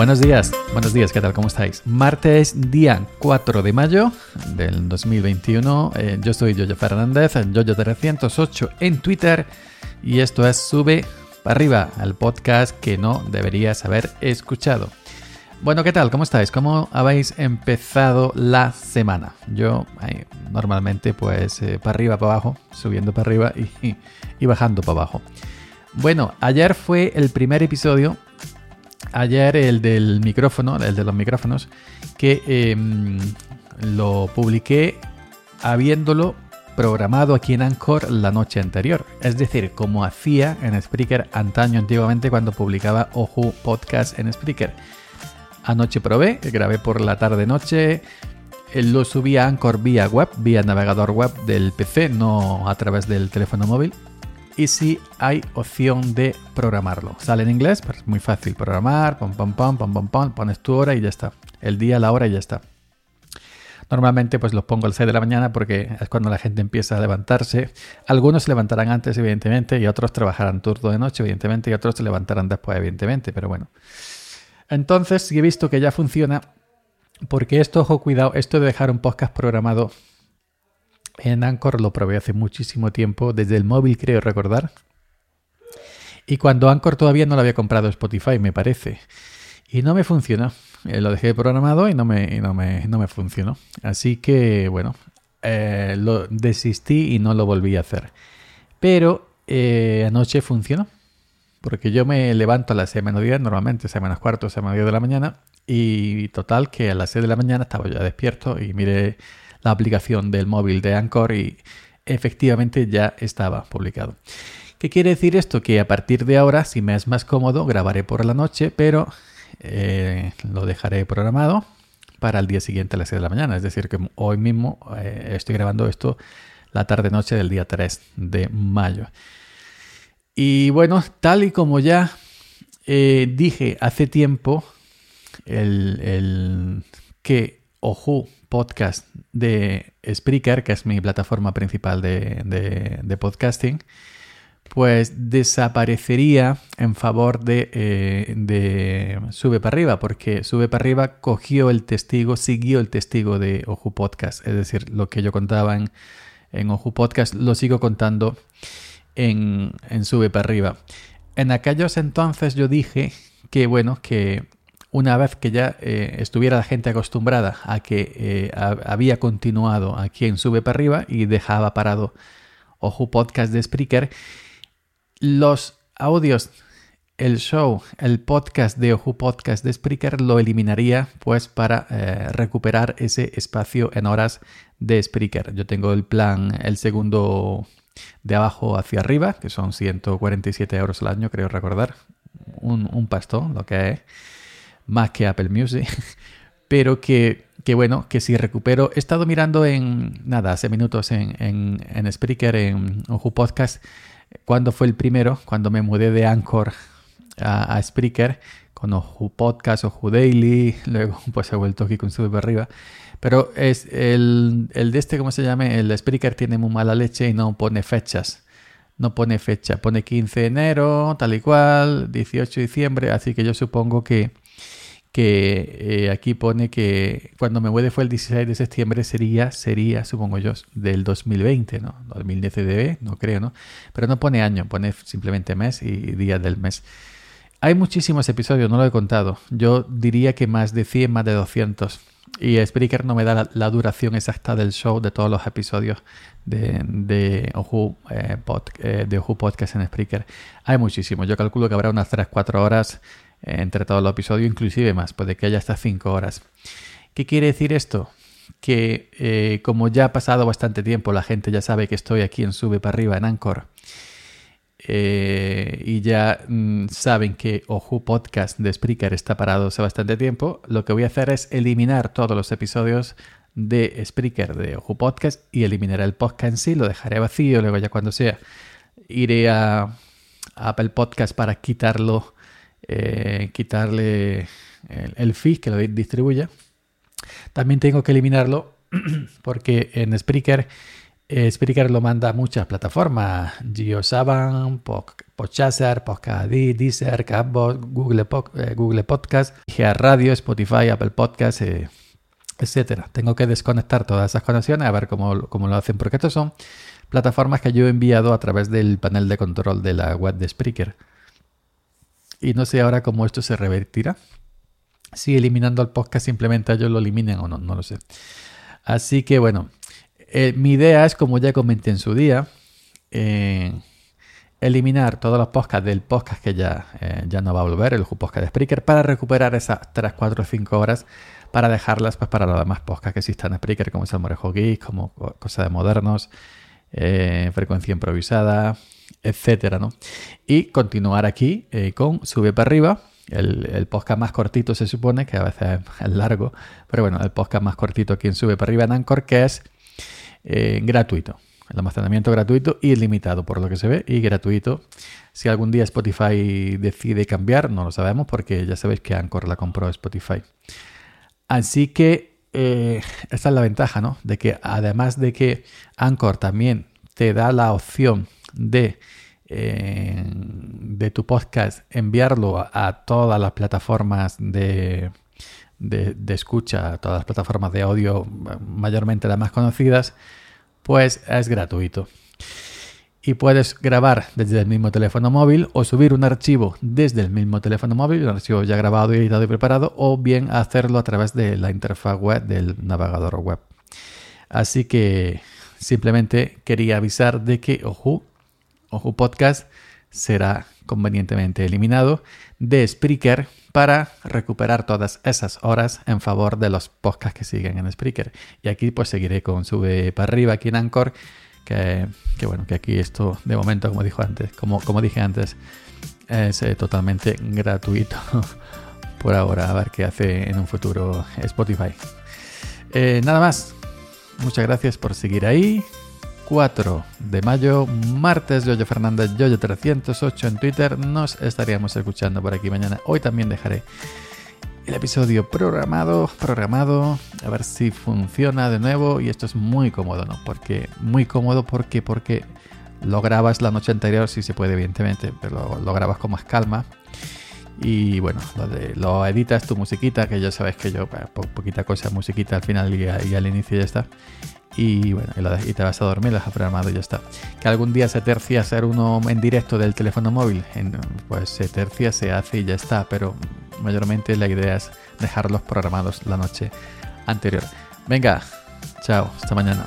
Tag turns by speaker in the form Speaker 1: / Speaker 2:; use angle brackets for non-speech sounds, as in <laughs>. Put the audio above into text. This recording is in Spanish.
Speaker 1: Buenos días, buenos días, ¿qué tal? ¿Cómo estáis? Martes, día 4 de mayo del 2021. Eh, yo soy Yoyo Fernández, Yoyo308 en Twitter. Y esto es Sube para arriba, al podcast que no deberías haber escuchado. Bueno, ¿qué tal? ¿Cómo estáis? ¿Cómo habéis empezado la semana? Yo normalmente pues eh, para arriba, para abajo, subiendo para arriba y, y bajando para abajo. Bueno, ayer fue el primer episodio ayer el del micrófono, el de los micrófonos, que em, lo publiqué habiéndolo programado aquí en Anchor la noche anterior. Es decir, como hacía en Spreaker antaño, antiguamente, cuando publicaba Oju Podcast en Spreaker. Anoche probé, grabé por la tarde-noche, eh, lo subí a Anchor vía web, vía navegador web del PC, no a través del teléfono móvil y si hay opción de programarlo. Sale en inglés, pero es muy fácil programar, pom pom pom pom pom pom, pones tu hora y ya está. El día, la hora y ya está. Normalmente pues los pongo al 6 de la mañana porque es cuando la gente empieza a levantarse. Algunos se levantarán antes, evidentemente, y otros trabajarán turno de noche, evidentemente, y otros se levantarán después, evidentemente, pero bueno. Entonces, he visto que ya funciona, porque esto, ojo, cuidado, esto de dejar un podcast programado en Anchor lo probé hace muchísimo tiempo, desde el móvil creo recordar. Y cuando Anchor todavía no lo había comprado Spotify, me parece. Y no me funcionó. Eh, lo dejé programado y no me, no me, no me funcionó. Así que, bueno, eh, lo desistí y no lo volví a hacer. Pero eh, anoche funcionó. Porque yo me levanto a las 6 menos 10, normalmente 6 menos cuarto, 6 menos 10 de la mañana. Y total que a las 6 de la mañana estaba ya despierto y miré la aplicación del móvil de Anchor y efectivamente ya estaba publicado. ¿Qué quiere decir esto? Que a partir de ahora, si me es más cómodo, grabaré por la noche, pero eh, lo dejaré programado para el día siguiente a las 6 de la mañana. Es decir, que hoy mismo eh, estoy grabando esto la tarde-noche del día 3 de mayo. Y bueno, tal y como ya eh, dije hace tiempo, el, el que Oju podcast de Spreaker, que es mi plataforma principal de, podcasting, pues desaparecería en favor de, eh, de, Sube para arriba, porque Sube para arriba cogió el testigo, siguió el testigo de Oju Podcast, es decir, lo que yo contaba en, en Oju Podcast lo sigo contando en, en Sube para arriba. En aquellos entonces yo dije que, bueno, que una vez que ya eh, estuviera la gente acostumbrada a que eh, había continuado aquí en Sube para arriba y dejaba parado Ojo Podcast de Spreaker, los audios, el show, el podcast de Ojo Podcast de Spreaker lo eliminaría pues para eh, recuperar ese espacio en horas de Spreaker. Yo tengo el plan, el segundo de abajo hacia arriba, que son 147 euros al año, creo recordar. Un, un pastón, lo que es más que Apple Music, <laughs> pero que, bueno, que si recupero, he estado mirando en, nada, hace minutos en, en, en Spreaker, en Ojo Podcast, cuando fue el primero, cuando me mudé de Anchor a, a Spreaker, con Ojo Podcast, Ojo Daily, <laughs> luego pues he vuelto aquí con Sube arriba. Pero es el, el de este, ¿cómo se llama? El Spreaker tiene muy mala leche y no pone fechas. No pone fecha, pone 15 de enero, tal y cual, 18 de diciembre, así que yo supongo que, que eh, aquí pone que cuando me mueve fue el 16 de septiembre sería, sería, supongo yo, del 2020, ¿no? 2019, no creo, ¿no? Pero no pone año, pone simplemente mes y día del mes. Hay muchísimos episodios, no lo he contado. Yo diría que más de 100, más de 200. Y Spreaker no me da la, duración exacta del show de todos los episodios de, de, Oju, eh, eh, de Oju Podcast en Spreaker. Hay muchísimos. Yo calculo que habrá unas 3-4 horas entre todos los episodios, inclusive más, puede que haya hasta 5 horas. ¿Qué quiere decir esto? Que eh, como ya ha pasado bastante tiempo, la gente ya sabe que estoy aquí en Sube para arriba en Anchor. Eh, y ya mm, saben que Oju Podcast de Spreaker está parado hace bastante tiempo, lo que voy a hacer es eliminar todos los episodios de Spreaker de Oju Podcast y eliminaré el podcast en sí, lo dejaré vacío, luego ya cuando sea iré a, a Apple Podcast para quitarlo eh, quitarle el, feed que lo distribuya. También tengo que eliminarlo <clears throat> porque en Spreaker Eh, Spreaker lo manda a muchas plataformas, GeoSavan, Podchaser, Podcast Deezer, Catbot, Google, eh, Google Podcast, Radio, Spotify, Apple Podcast, eh, etcétera. Tengo que desconectar todas esas conexiones a ver cómo, cómo lo hacen, porque estos son plataformas que yo he enviado a través del panel de control de la web de Spreaker. Y no sé ahora cómo esto se revertirá. Si eliminando el podcast simplemente ellos lo eliminen o no, no lo sé. Así que bueno, eh, mi idea es, como ya comenté en su día, eh, eliminar todos los podcasts del podcast que ya, eh, ya no va a volver, el podcast de Spreaker, para recuperar esas 3, 4 o 5 horas para dejarlas pues, para los demás podcasts que existan en Spreaker, como Salmorejo Geek, como Cosa de Modernos, Frecuencia Improvisada, etcétera, ¿no? Y continuar aquí con Sube para arriba, el, podcast más cortito se supone, que a veces es largo, pero bueno, el podcast más cortito aquí en Sube para arriba en Anchor, que es eh, gratuito. El almacenamiento gratuito y ilimitado, por lo que se ve, y gratuito. Si algún día Spotify decide cambiar, no lo sabemos porque ya sabéis que Anchor la compró Spotify. Así que eh, esta es la ventaja, ¿no? De que además de que Anchor también te da la opción de, eh, de tu podcast enviarlo a, todas las plataformas de, de, escucha, todas las plataformas de audio, mayormente las más conocidas, pues es gratuito. Y puedes grabar desde el mismo teléfono móvil o subir un archivo desde el mismo teléfono móvil, un archivo ya grabado, editado y preparado, o bien hacerlo a través de la interfaz web del navegador web. Así que simplemente quería avisar de que Ojo, Ojo Podcast será convenientemente eliminado de Spreaker para recuperar todas esas horas en favor de los podcasts que siguen en Spreaker. Y aquí pues seguiré con sube para arriba aquí en Anchor, que, bueno, que aquí esto de momento, como dijo antes, como, como dije antes, es eh, totalmente gratuito <laughs> por ahora, a ver qué hace en un futuro Spotify. Eh, nada más, muchas gracias por seguir ahí. 4 de mayo, martes, Yoyo Fernández, Yoyo308 en Twitter. Nos estaríamos escuchando por aquí mañana. Hoy también dejaré el episodio programado, programado, a ver si funciona de nuevo. Y esto es muy cómodo, ¿no? Porque, muy cómodo porque, porque lo grabas la noche anterior, si se puede, evidentemente, pero lo, grabas con más calma. Y bueno, lo, de, lo editas tu musiquita, que ya sabes que yo, pues, poquita cosa, musiquita al final y, al inicio ya está y bueno, y, te vas a dormir, lo has programado y ya está. Que algún día se tercia hacer uno en directo del teléfono móvil, pues se tercia, se hace y ya está, pero mayormente la idea es dejarlos programados la noche anterior. Venga, chao, hasta mañana.